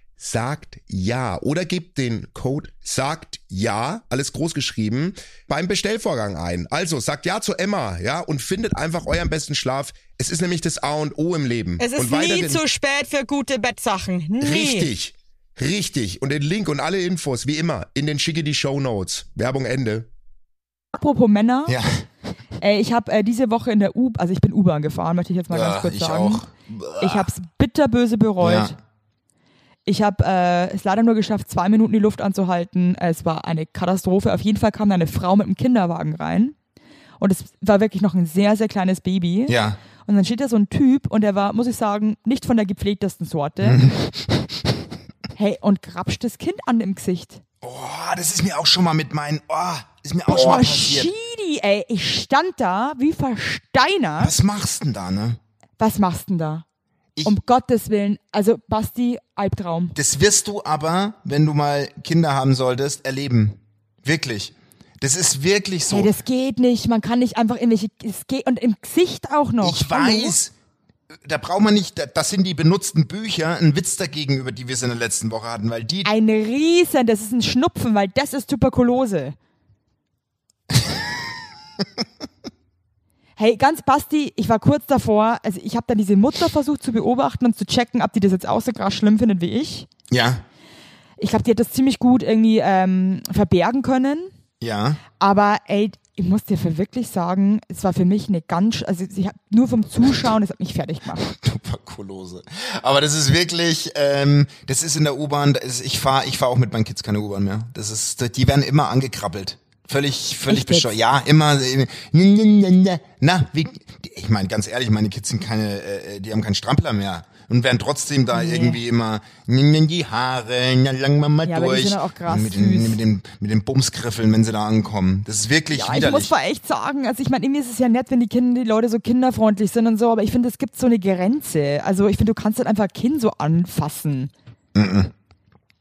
sagt ja oder gebt den Code sagt ja, alles groß geschrieben, beim Bestellvorgang ein. Also sagt ja zu Emma, ja, und findet einfach euren besten Schlaf. Es ist nämlich das A und O im Leben. Es ist und nie zu spät für gute Bettsachen. Nie. Richtig. Richtig. Und den Link und alle Infos, wie immer, in den schicke die Show Notes. Werbung Ende. Apropos Männer, ja. ey, ich habe äh, diese Woche in der U, also ich bin U-Bahn gefahren, möchte ich jetzt mal Ja, ganz kurz ich sagen. auch. Ich habe es bitterböse bereut. Ja. Ich habe äh, es leider nur geschafft, zwei Minuten die Luft anzuhalten. Es war eine Katastrophe. Auf jeden Fall kam da eine Frau mit einem Kinderwagen rein. Und es war wirklich noch ein sehr, sehr kleines Baby. Ja. Und dann steht da so ein Typ und der war, muss ich sagen, nicht von der gepflegtesten Sorte. hey, und grapscht das Kind an im Gesicht. Oh, das ist mir auch schon mal mit meinen, oh, ist mir auch schon mal Boah, passiert. Shidi, ey. Ich stand da wie versteinert. Was machst denn da, ne? Was machst denn da? Ich- um Gottes Willen. Also, Basti, Albtraum. Das wirst du aber, wenn du mal Kinder haben solltest, erleben. Wirklich. Das ist wirklich so. Hey, das geht nicht. Man kann nicht einfach irgendwelche, es geht, und im Gesicht auch noch. ich weiß, da braucht man nicht, da- das sind die benutzten Bücher, ein Witz dagegen, über die wir es in der letzten Woche hatten, weil die, Ein Riesen, das ist ein Schnupfen, weil das ist Tuberkulose. hey, ganz Basti, ich war kurz davor, also ich habe dann diese Mutter versucht zu beobachten und zu checken, ob die das jetzt auch so krass schlimm findet wie ich. ja, Ich glaube, die hat das ziemlich gut irgendwie ähm, verbergen können. ja, Aber ey, ich muss dir für wirklich sagen, es war für mich eine ganz, also ich hab nur vom Zuschauen, das hat mich fertig gemacht. Tuberkulose. Aber das ist wirklich, ähm, das ist in der U-Bahn, ich fahre ich fahr auch mit meinen Kids keine U-Bahn mehr. Das ist, die werden immer angekrabbelt. Völlig, völlig bescheuert. Ja, immer, äh, na, wie, ich meine, ganz ehrlich, meine Kids sind keine, äh, die haben keinen Strampler mehr. Und werden trotzdem da Nee. irgendwie immer die Haare, na, lang mal mal Ja, aber die durch. sind auch krass mit, den, mit, den, mit den Bumsgriffeln, wenn sie da ankommen. Das ist wirklich Ja, ich muss mal echt sagen, also ich meine, irgendwie ist es ja nett, wenn die Kinder, die Leute so kinderfreundlich sind und so, aber ich finde, es gibt so eine Grenze. Also ich finde, du kannst halt einfach ein Kind so anfassen. Ich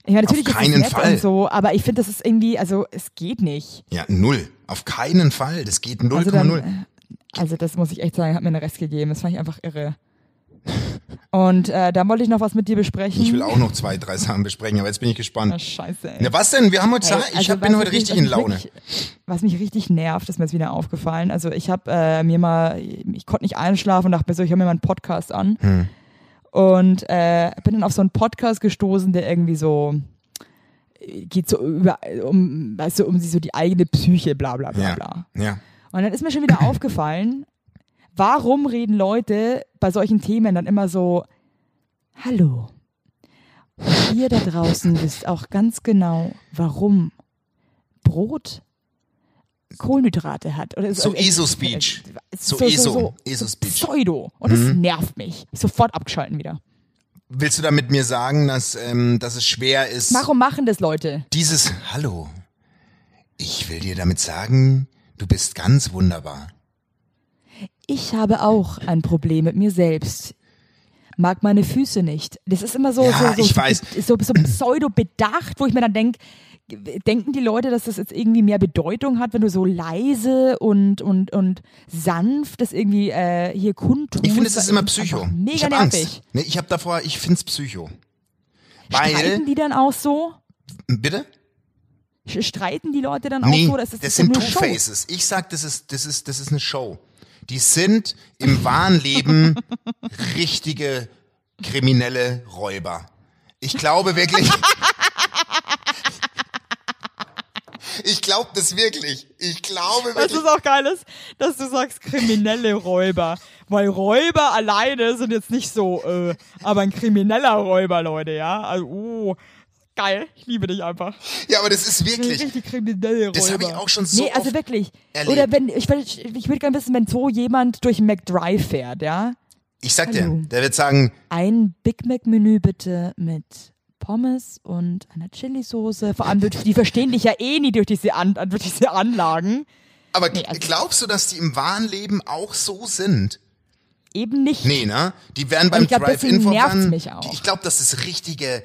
meine, natürlich Auf ist es keinen nett Fall. so, aber ich finde, das ist irgendwie, also es geht nicht. ja, null. Auf keinen Fall. Das geht 0,0. Also, dann, also das muss ich echt sagen, hat mir einen Rest gegeben. Das fand ich einfach irre. Und äh, da wollte ich noch was mit dir besprechen. Ich will auch noch zwei, drei Sachen besprechen, aber jetzt bin ich gespannt. Ah, scheiße, ey. Na, was denn? Wir haben heute Zeit. Hey, Ich also hab, bin heute richtig in Laune. Wirklich, was mich richtig nervt, ist mir jetzt wieder aufgefallen. Also ich habe äh, mir mal, ich konnte nicht einschlafen und dachte mir so, ich höre mir mal einen Podcast an. Hm. Und äh, bin dann auf so einen Podcast gestoßen, der irgendwie so geht so über um weißt du um sie so die eigene Psyche bla bla bla Ja. bla Ja. und dann ist mir schon wieder aufgefallen warum reden Leute bei solchen Themen dann immer so hallo und ihr da draußen wisst auch ganz genau warum Brot Kohlenhydrate hat oder So äh, ESO-Speech. äh, So ESO. ESO-Speech. Pseudo und das nervt mich sofort abgeschalten wieder Willst du damit mir sagen, dass, ähm, dass es schwer ist, warum machen das Leute dieses Hallo? Ich will dir damit sagen, du bist ganz wunderbar. Ich habe auch ein Problem mit mir selbst. Mag meine Füße nicht. Das ist immer so, Ja, so, so, ich weiß. so, so pseudo-bedacht, wo ich mir dann denke, denken die Leute, dass das jetzt irgendwie mehr Bedeutung hat, wenn du so leise und, und, und sanft das irgendwie äh, hier kundtust? Ich finde, es ist immer Das Psycho. Mega ich habe nervig. Angst. Nee, ich habe davor, ich find's Psycho. Streiten Weil, die dann auch so? bitte? Streiten die Leute dann auch Nee, so? Das, ist das doch sind. Two-Faces. Ich sag, das ist, das ist, das ist eine Show. Die sind im wahren Leben richtige kriminelle Räuber. Ich glaube wirklich. Ich glaube das wirklich. Ich glaube wirklich. ist auch geil ist, dass du sagst kriminelle Räuber. Weil Räuber alleine sind jetzt nicht so, äh, aber ein krimineller Räuber, Leute, ja? Also, oh, geil. Ich liebe dich einfach. Ja, aber das ist wirklich. Richtig kriminelle Räuber. Das habe ich auch schon so Nee, also wirklich. erlebt. Oder wenn, ich, würd- ich würde gerne wissen, wenn so jemand durch McDrive fährt, ja? Ich sag dir, Hallo. der wird sagen, Ein Big Mac-Menü bitte mit Pommes und einer Chili-Soße. Vor allem, die verstehen dich ja eh nie durch diese, An durch diese Anlagen. aber Nee, also- glaubst du, dass die im wahren Leben auch so sind? Eben nicht. Nee, ne? Die werden beim Drive-In auch. Ich glaube, dass es richtige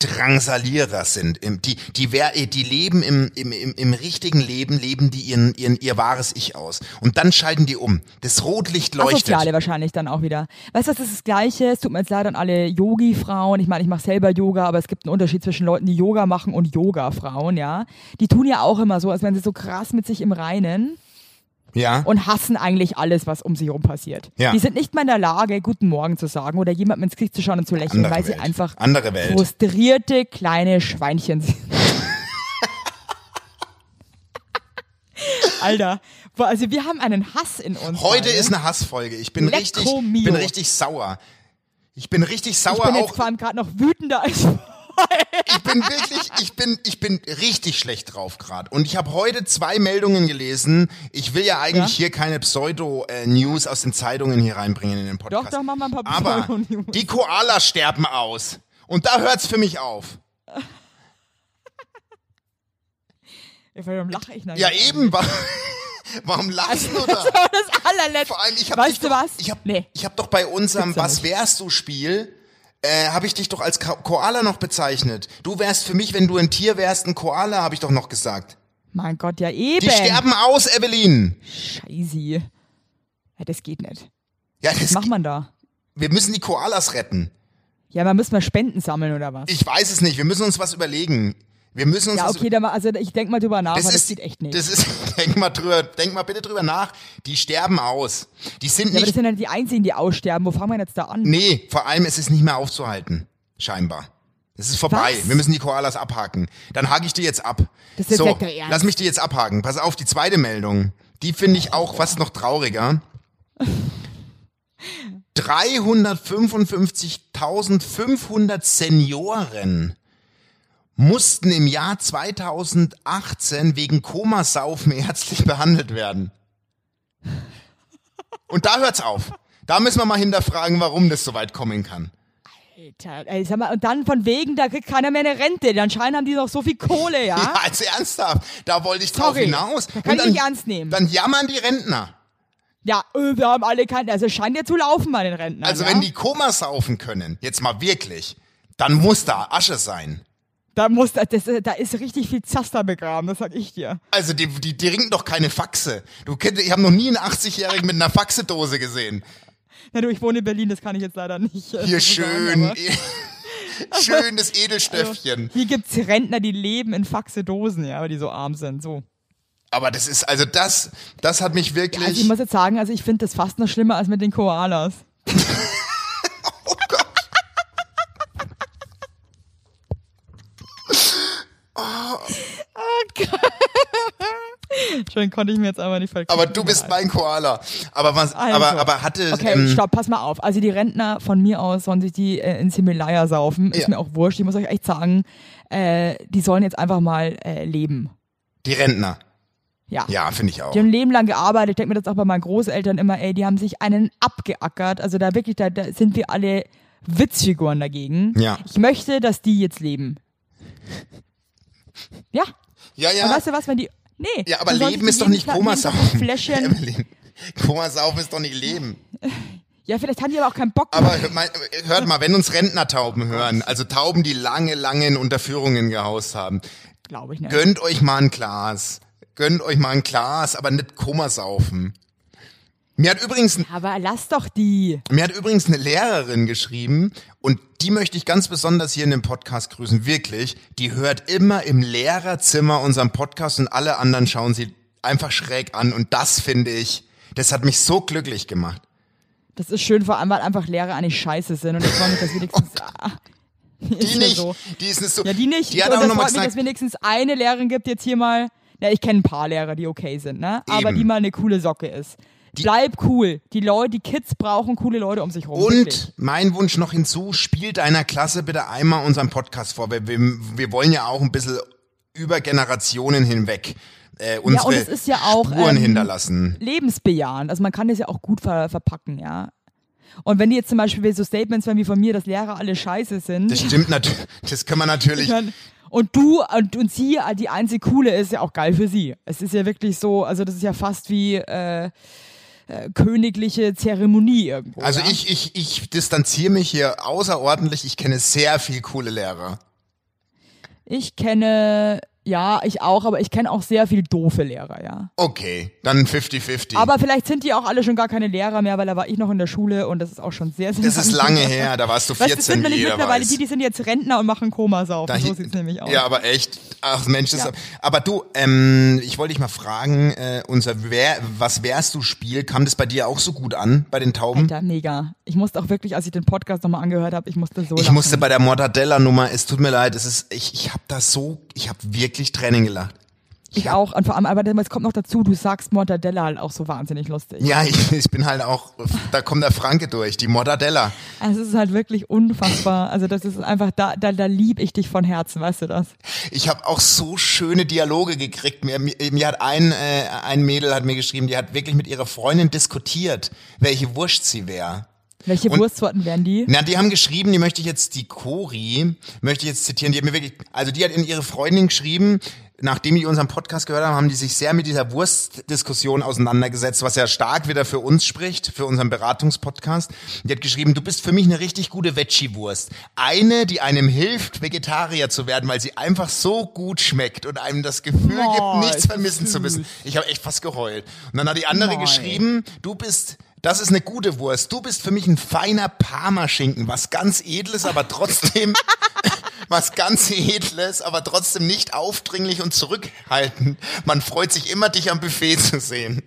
Drangsalierer sind. Im- Die, die, wer- die leben im, im, im, im richtigen Leben, leben die ihren, ihren, ihr wahres Ich aus. Und dann schalten die um. Das Rotlicht leuchtet. Asoziale wahrscheinlich dann auch wieder. Weißt du, das ist das Gleiche. Es tut mir jetzt leid an alle Yogi-Frauen. Ich meine, ich mache selber Yoga, aber es gibt einen Unterschied zwischen Leuten, die Yoga machen und Yoga-Frauen, ja. Die tun ja auch immer so, als wären sie so krass mit sich im Reinen Ja. und hassen eigentlich alles, was um sie herum passiert. Ja. Die sind nicht mal in der Lage, Guten Morgen zu sagen oder jemandem ins Gesicht zu schauen und zu lächeln, Andere weil sie Welt. einfach Andere Welt. frustrierte kleine Schweinchen sind. Alter, also wir haben einen Hass in uns. Heute beide. ist eine Hassfolge. Ich bin Lecco richtig, mio. bin richtig sauer. Ich bin richtig Ich sauer bin auch. jetzt vor allem gerade noch wütender als Ich bin wirklich, ich bin, ich bin richtig schlecht drauf gerade. Und ich habe heute zwei Meldungen gelesen. Ich will ja eigentlich Ja? hier keine Pseudo-News aus den Zeitungen hier reinbringen in den Podcast. Doch, doch, mach mal ein paar Aber die Koalas sterben aus. Und da hört's für mich auf. Warum lache ich Ja, eben. wa- Warum lachst du da? Das allerletzte. Vor allem, ich habe Weißt du was? Ich habe Nee. ich hab doch bei unserem Was wärst du Spiel äh, habe ich dich doch als Ka Koala noch bezeichnet. Du wärst für mich, wenn du ein Tier wärst, ein Koala, habe ich doch noch gesagt. Mein Gott, ja eben. Die sterben aus, Evelyn. Scheiße. Ja, das geht nicht. Ja, Was das, macht man da? wir müssen die Koalas retten. Ja, man muss mal Spenden sammeln oder was? Ich weiß es nicht. Wir müssen uns was überlegen. Wir müssen uns ja, okay, dann also ich denk mal drüber nach, Das aber das ist, geht echt nicht. Das ist, denk mal drüber, denk mal bitte drüber nach. Die sterben aus. Die sind ja, aber das nicht, sind ja nicht die einzigen, die aussterben. Wo fangen wir jetzt da an? nee, vor allem es ist nicht mehr aufzuhalten. Scheinbar. Es ist vorbei. Was? Wir müssen die Koalas abhaken. Dann hake ich die jetzt ab. Das ist so, nicht lass mich die jetzt abhaken. Pass auf, die zweite Meldung. Die finde ich auch fast noch trauriger. 355.500 Senioren mussten im Jahr 2018 wegen Komasaufen ärztlich behandelt werden. Und da hört's auf. Da müssen wir mal hinterfragen, warum das so weit kommen kann. Alter, ey, sag mal, und dann von wegen, da kriegt keiner mehr eine Rente. Anscheinend haben die noch so viel Kohle, ja? Ja, also ernsthaft. Da wollte ich drauf Sorry. hinaus. Da kann Und ich nicht ernst nehmen. Dann jammern die Rentner. Ja, äh, wir haben alle keine, also es scheint ja zu laufen bei den Rentnern. Also ja? wenn die Komasaufen können, jetzt mal wirklich, dann muss da Asche sein. Da muss, das, da ist richtig viel Zaster begraben, das sag ich dir. Also die, die, die trinken doch keine Faxe. Du kennst, ich habe noch nie einen 80-Jährigen mit einer Faxedose gesehen. Ja, du, ich wohne in Berlin, das kann ich jetzt leider nicht. äh, Hier so schön, e- schönes Edelstöffchen. Hier gibt's Rentner, die leben in Faxe-Dosen, ja, weil die so arm sind, so. Aber das ist, also das, das hat mich wirklich. Also ich muss jetzt sagen, also ich finde das fast noch schlimmer als mit den Koalas. oh Gott. Schön konnte ich mir jetzt aber nicht verkaufen. Aber du bist mein Koala. Aber was, Also. aber, aber hatte, Okay, ähm, stopp, pass mal auf. Also die Rentner von mir aus sollen sich die äh, ins Himalaya saufen. Ist Ja. mir auch wurscht. Ich muss euch echt sagen, äh, die sollen jetzt einfach mal äh, leben. die Rentner. Ja. Ja, finde ich auch. Die haben ein Leben lang gearbeitet. Ich denke mir das auch bei meinen Großeltern immer, ey, die haben sich einen abgeackert. Also da wirklich, da, da sind wir alle Witzfiguren dagegen. Ja. Ich möchte, dass die jetzt leben. Ja. Ja, ja. Und weißt du was, wenn die. Nee. Ja, aber Leben ist doch nicht Komasaufen. Fläschchen. Komasaufen ist doch nicht Leben. Ja, vielleicht haben die aber auch keinen Bock. Aber hört mal, hört mal, wenn uns Rentnertauben hören, also Tauben, die lange, lange in Unterführungen gehaust haben, Glaube ich nicht. gönnt euch mal ein Glas. Gönnt euch mal ein Glas, aber nicht Komasaufen. Mir hat übrigens, Aber lass doch die. mir hat übrigens eine Lehrerin geschrieben und die möchte ich ganz besonders hier in dem Podcast grüßen, wirklich. Die hört immer im Lehrerzimmer unseren Podcast und alle anderen schauen sie einfach schräg an und das finde ich, das hat mich so glücklich gemacht. Das ist schön, vor allem, weil einfach Lehrer eigentlich scheiße sind. Und ich freue mich, dass wenigstens. ah, Oh Die ist ja nicht, So. die ist nicht so. Ja, die nicht. Die hat und auch das nochmal mich, dass gesagt, wenigstens eine Lehrerin gibt jetzt hier mal. Ja, ich kenne ein paar Lehrer, die okay sind, ne? Aber Eben. die mal eine coole Socke ist. Bleib cool. Die Leute, die Kids brauchen coole Leute um sich rum. wirklich. und mein Wunsch noch hinzu, spielt deiner Klasse bitte einmal unseren Podcast vor. Wir, wir, wir wollen ja auch ein bisschen über Generationen hinweg äh, unsere es ist ja auch, Spuren ähm, hinterlassen. lebensbejahend. Also man kann das ja auch gut ver verpacken, ja. Und wenn die jetzt zum Beispiel so Statements wenn wie von mir, dass Lehrer alle scheiße sind. Das stimmt natürlich. Das können wir natürlich. Ich mein, und du und, und sie, die einzige coole, ist ja auch geil für sie. Es ist ja wirklich so, also das ist ja fast wie äh, äh, königliche Zeremonie irgendwo. Also ja? ich, ich, ich distanziere mich hier außerordentlich. Ich kenne sehr viel coole Lehrer. Ich kenne, ja, ich auch, aber ich kenne auch sehr viel doofe Lehrer, ja. Okay, dann 50-50. Aber vielleicht sind die auch alle schon gar keine Lehrer mehr, weil da war ich noch in der Schule und das ist auch schon sehr, sehr das ist lange her, da warst du Weißt, du, das 14, sind mittlerweile weiß. die, die sind jetzt Rentner und machen Komasaufen. Da so sieht's nämlich aus. Ja, aber echt. Ach Mensch, das Ja. aber du, ähm, ich wollte dich mal fragen, äh, unser Wer, was wärst du Spiel, kam das bei dir auch so gut an bei den Tauben? Alter, mega. Ich musste auch wirklich, als ich den Podcast nochmal angehört habe, ich musste so ich lachen. musste bei der Mortadella Nummer, es tut mir leid, es ist ich ich habe da so, ich habe wirklich Tränen gelacht. Ich auch. Und vor allem, aber es kommt noch dazu, du sagst Mortadella halt auch so wahnsinnig lustig. Ja, ich, ich bin halt auch, da kommt der Franke durch, die Mortadella. Also es ist halt wirklich unfassbar. Also das ist einfach, da, da, da lieb ich dich von Herzen, weißt du das? Ich habe auch so schöne Dialoge gekriegt. Mir, mir, mir hat ein, äh, ein Mädel hat mir geschrieben, die hat wirklich mit ihrer Freundin diskutiert, welche Wurst sie wäre. Welche Und- Wurstsorten wären die? Na, die haben geschrieben, die möchte ich jetzt, die Cori, möchte ich jetzt zitieren, die hat mir wirklich, also die hat in ihre Freundin geschrieben, nachdem die unseren Podcast gehört haben, haben die sich sehr mit dieser Wurstdiskussion auseinandergesetzt, was ja stark wieder für uns spricht, für unseren Beratungspodcast. Die hat geschrieben, du bist für mich eine richtig gute Veggie-Wurst. Eine, die einem hilft, Vegetarier zu werden, weil sie einfach so gut schmeckt und einem das Gefühl Oh, gibt, nichts vermissen zu müssen. süß. Ich habe echt fast geheult. Und dann hat die andere Nein. geschrieben, du bist das ist eine gute Wurst. Du bist für mich ein feiner Parmaschinken, was ganz edles, aber trotzdem was ganz edles, aber trotzdem nicht aufdringlich und zurückhaltend. Man freut sich immer, dich am Buffet zu sehen.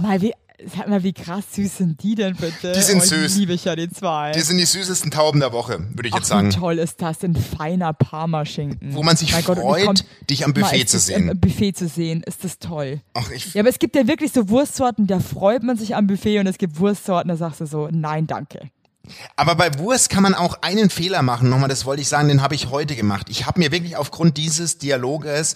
Mal wie, sag mal, wie krass süß sind die denn bitte? Die sind oh, süß. liebe ich ja die zwei. Die sind die süßesten Tauben der Woche, würde ich Ach, jetzt sagen. wie toll ist das, ein feiner Parmaschinken. Wo man sich Mein Gott, freut, kommt- dich am Mal, Buffet ist zu sehen. Am Buffet zu sehen, ist das toll. Ach, ich, Ja, aber es gibt ja wirklich so Wurstsorten, da freut man sich am Buffet und es gibt Wurstsorten, da sagst du so, nein, danke. Aber bei Wurst kann man auch einen Fehler machen. Nochmal, das wollte ich sagen, den habe ich heute gemacht. Ich habe mir wirklich aufgrund dieses Dialoges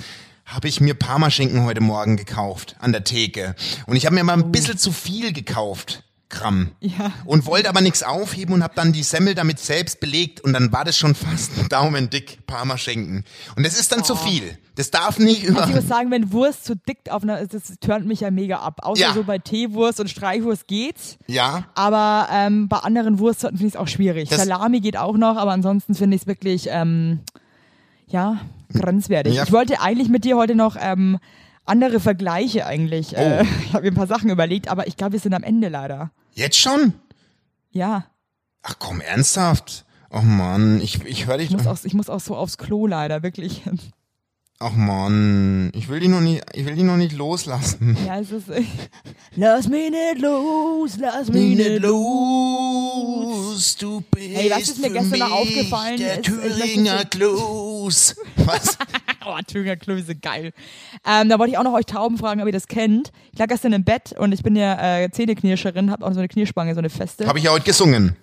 habe ich mir Parmaschinken heute Morgen gekauft an der Theke. Und ich habe mir mal ein bisschen zu viel gekauft. Gramm. Ja. Und wollte aber nichts aufheben und habe dann die Semmel damit selbst belegt und dann war das schon fast ein Daumen dick Parmaschinken. Und das ist dann zu viel. Das darf nicht über... Also ich muss sagen, wenn Wurst zu dick auf einer, das turnt mich ja mega ab. Außer Ja. so bei Teewurst und Streichwurst geht's. ja, Aber ähm, bei anderen Wurstsorten finde ich es auch schwierig. Das- Salami geht auch noch, aber ansonsten finde ich es wirklich, ähm, ja, grenzwertig. Ja. Ich wollte eigentlich mit dir heute noch ähm, andere Vergleiche eigentlich. Äh, Oh. ich habe mir ein paar Sachen überlegt, aber ich glaube, wir sind am Ende leider. jetzt schon? Ja, Ach komm, ernsthaft? Oh Mann, ich, ich höre dich... ich muss, auch, ich muss auch so aufs Klo leider, wirklich. Ach Mann, ich will die noch nicht, ich will die noch nicht loslassen. Ja, es ist. lass mich nicht los, lass mich nicht los, du bist Hey, was ist mir gestern noch aufgefallen? Der Thüringer so- Kloß. Was? Oh, so geil. Ähm, da wollte ich auch noch euch Tauben fragen, ob ihr das kennt. Ich lag gestern im Bett und ich bin ja äh, Zähneknirscherin, habe auch so eine Knierspange, so eine feste. Habe ich ja heute gesungen.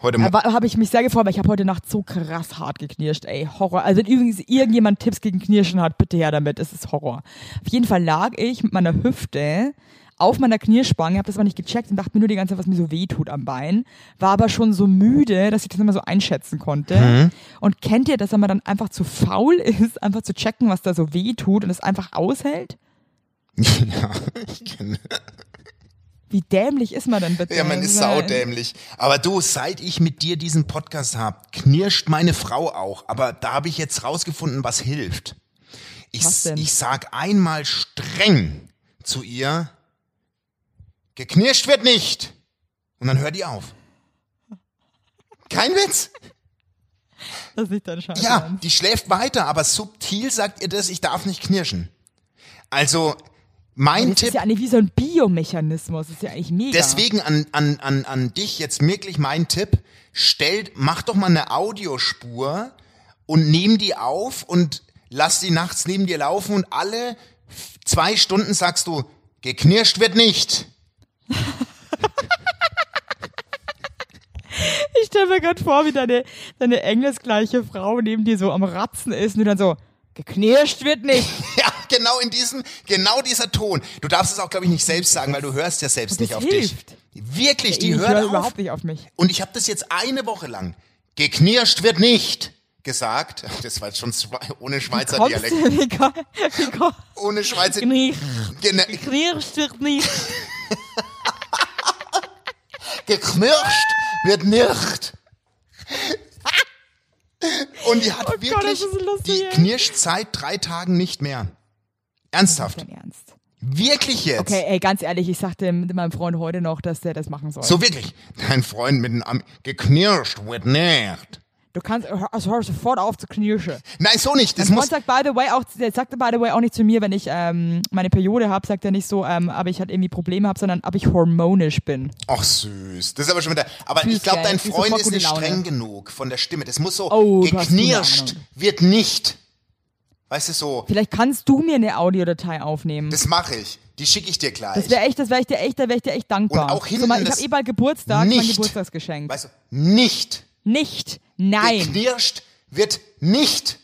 Heute Morgen. Da habe ich mich sehr gefreut, weil ich habe heute Nacht so krass hart geknirscht, ey, Horror. Also wenn übrigens irgendjemand Tipps gegen Knirschen hat, bitte her damit, es ist Horror. Auf jeden Fall lag ich mit meiner Hüfte auf meiner Knierspange, habe das aber nicht gecheckt und dachte mir nur die ganze Zeit, was mir so weh tut am Bein. War aber schon so müde, dass ich das mehr so einschätzen konnte. Und kennt ihr, dass wenn man dann einfach zu faul ist, einfach zu checken, was da so weh tut und es einfach aushält? ja, ich kenne. Wie dämlich ist man denn bitte? Ja, man ist saudämlich. Aber du, seit ich mit dir diesen Podcast hab, knirscht meine Frau auch. Aber da habe ich jetzt rausgefunden, was hilft. Ich, Was denn? ich sag einmal streng zu ihr, geknirscht wird nicht. Und dann hört die auf. Kein Witz. Das ist dein Scheiß. Ja, die schläft weiter, aber subtil sagt ihr das, ich darf nicht knirschen. Also, mein Das Tipp ist ja eigentlich wie so ein Biomechanismus. Das ist ja eigentlich mega. Deswegen an, an, an, an dich jetzt wirklich mein Tipp. Stellt, mach doch mal eine Audiospur und nehm die auf und lass die nachts neben dir laufen und alle zwei Stunden sagst du, geknirscht wird nicht. Ich stelle mir gerade vor, wie deine, deine engelsgleiche Frau neben dir so am Ratzen ist und du dann so, geknirscht wird nicht. Ja, genau in diesem, genau dieser Ton. Du darfst es auch, glaube ich, nicht selbst sagen, weil du hörst ja selbst nicht auf hilft. dich. Wirklich, die ich hört höre auf. überhaupt nicht auf mich. Und ich habe das jetzt eine Woche lang. Geknirscht wird nicht gesagt. Das war jetzt schon ohne Schweizer Kommst Dialekt. du, wie, ko- wie, ko- Ohne Schweizer Gene- geknirscht wird nicht. Geknirscht wird nicht. Und die hat Oh Gott, wirklich, ist lustig, die knirscht seit drei Tagen nicht mehr. Ernsthaft. Ernst. Wirklich jetzt. Okay, ey, ganz ehrlich, ich sagte meinem Freund heute noch, dass der das machen soll. So wirklich. Dein Freund mit dem Am geknirscht wird nicht. Du kannst, also hör sofort auf zu knirschen. Nein, so nicht. Das Mein muss, Freund sagt, by the way, auch, der sagte, by the way, auch nicht zu mir, wenn ich ähm, meine Periode habe, sagt er nicht so, ähm, aber ich halt irgendwie Probleme habe, sondern ob ich hormonisch bin. ach süß. Das ist aber schon wieder, aber Süß, ich glaube, dein Freund ist nicht Laune. streng genug von der Stimme. Das muss so, Oh, geknirscht wird nicht. Weißt du, so, Vielleicht kannst du mir eine Audiodatei aufnehmen. das mache ich. Die schicke ich dir gleich. Das wäre echt, das wäre ich dir echt, da wäre ich dir echt dankbar. Und auch so, hinten mal, ich das habe eh bald Geburtstag, mein nicht. Geburtstagsgeschenk. weißt du, nicht. Nicht. Nein. Geknirscht wird nicht.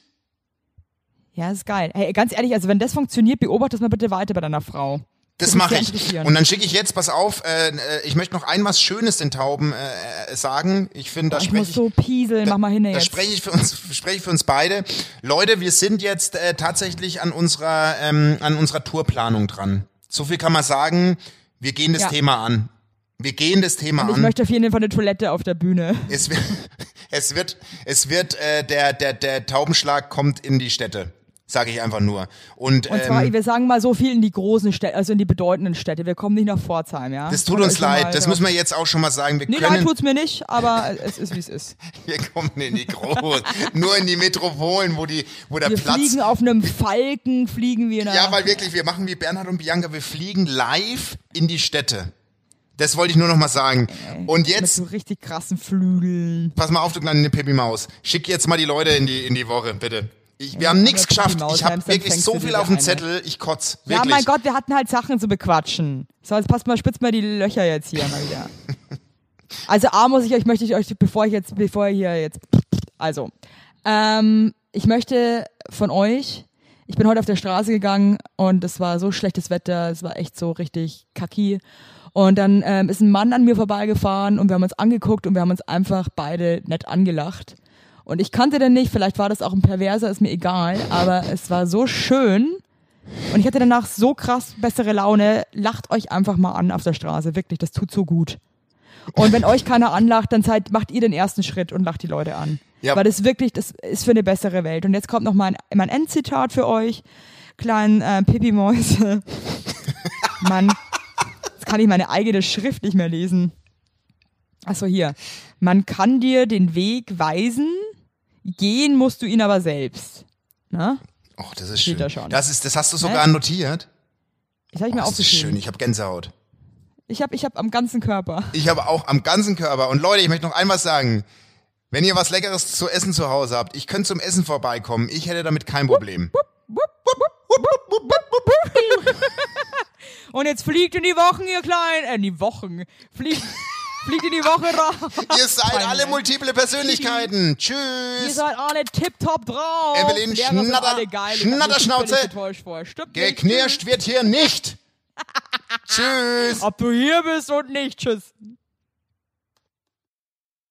Ja, ist geil. Hey, ganz ehrlich, also wenn das funktioniert, beobachte das mal bitte weiter bei deiner Frau. Das mache ich. Und dann schicke ich jetzt, pass auf, äh, äh, ich möchte noch ein was Schönes den Tauben äh, äh, sagen. Ich finde, da ich spreche muss so pieseln, mach mal hin Da jetzt. spreche ich für uns, spreche ich für uns beide. Leute, wir sind jetzt äh, tatsächlich an unserer, ähm, an unserer Tourplanung dran. So viel kann man sagen. Wir gehen das Ja. Thema an. Wir gehen das Thema Und ich an. möchte auf jeden Fall eine Toilette auf der Bühne. es wird, es wird, es wird, äh, der, der, der Taubenschlag kommt in die Städte. Sage ich einfach nur. Und, Und zwar, ähm, wir sagen mal so viel in die großen Städte, also in die bedeutenden Städte. Wir kommen nicht nach Pforzheim, ja? das tut uns mal leid. Das müssen wir jetzt auch schon mal sagen. Wir Nee, leid können, tut's mir nicht, aber es ist, wie es ist. wir kommen in die Groß, nur in die Metropolen, wo die, wo der Wir Platz fliegen auf einem Falken, fliegen wir nach... Ja, weil wirklich, wir machen wie Bernhard und Bianca, wir fliegen live in die Städte. Das wollte ich nur noch mal sagen. Und mit jetzt, so richtig krassen Flügeln. pass mal auf, du kleine Pippi Maus. Schick jetzt mal die Leute in die, in die Woche, bitte. Ich, wir haben nichts geschafft. Maus, Ich habe wirklich so viel auf dem. Zettel, ich kotz. Ja, Wirklich. mein Gott, wir hatten halt Sachen zu bequatschen. So, jetzt passt mal, spitzt mal die Löcher jetzt hier mal wieder. Also A muss ich euch, möchte ich euch, bevor ich jetzt, bevor ihr hier jetzt, also, ähm, ich möchte von euch, ich bin heute auf der Straße gegangen und es war so schlechtes Wetter, es war echt so richtig kacki. Und dann ähm, ist ein Mann an mir vorbeigefahren und wir haben uns angeguckt und wir haben uns einfach beide nett angelacht. Und ich kannte den nicht, vielleicht war das auch ein Perverser, ist mir egal, aber es war so schön. Und ich hatte danach so krass bessere Laune. Lacht euch einfach mal an auf der Straße, wirklich, das tut so gut. Und wenn euch keiner anlacht, dann seid, macht ihr den ersten Schritt und lacht die Leute an. Ja. Weil das wirklich, das ist für eine bessere Welt. Und jetzt kommt noch mein, mein Endzitat für euch. Kleinen äh, Pipi-Mäuse. Mann, kann ich meine eigene Schrift nicht mehr lesen. Achso, hier. Man kann dir den Weg weisen, gehen musst du ihn aber selbst. Na? oh, das ist Steht schön. da schon. Das, ist, das hast du sogar notiert. Das habe ich Oh, mir das ist schön. Ich habe Gänsehaut. Ich habe ich hab am ganzen Körper. Ich habe auch am ganzen Körper. Und Leute, ich möchte noch einmal sagen. Wenn ihr was Leckeres zu essen zu Hause habt, ich könnte zum Essen vorbeikommen. Ich hätte damit kein Problem. Und jetzt fliegt in die Wochen, ihr Kleinen. Äh, in die Wochen. Fliegt, fliegt in die Woche raus. Ihr seid alle multiple Persönlichkeiten. Ihr Tschüss. seid alle tipptopp drauf. Evelyn Schnatter- Schnatterschnauze. Geknirscht wird hier nicht. Tschüss. Ob du hier bist und nicht. Tschüss.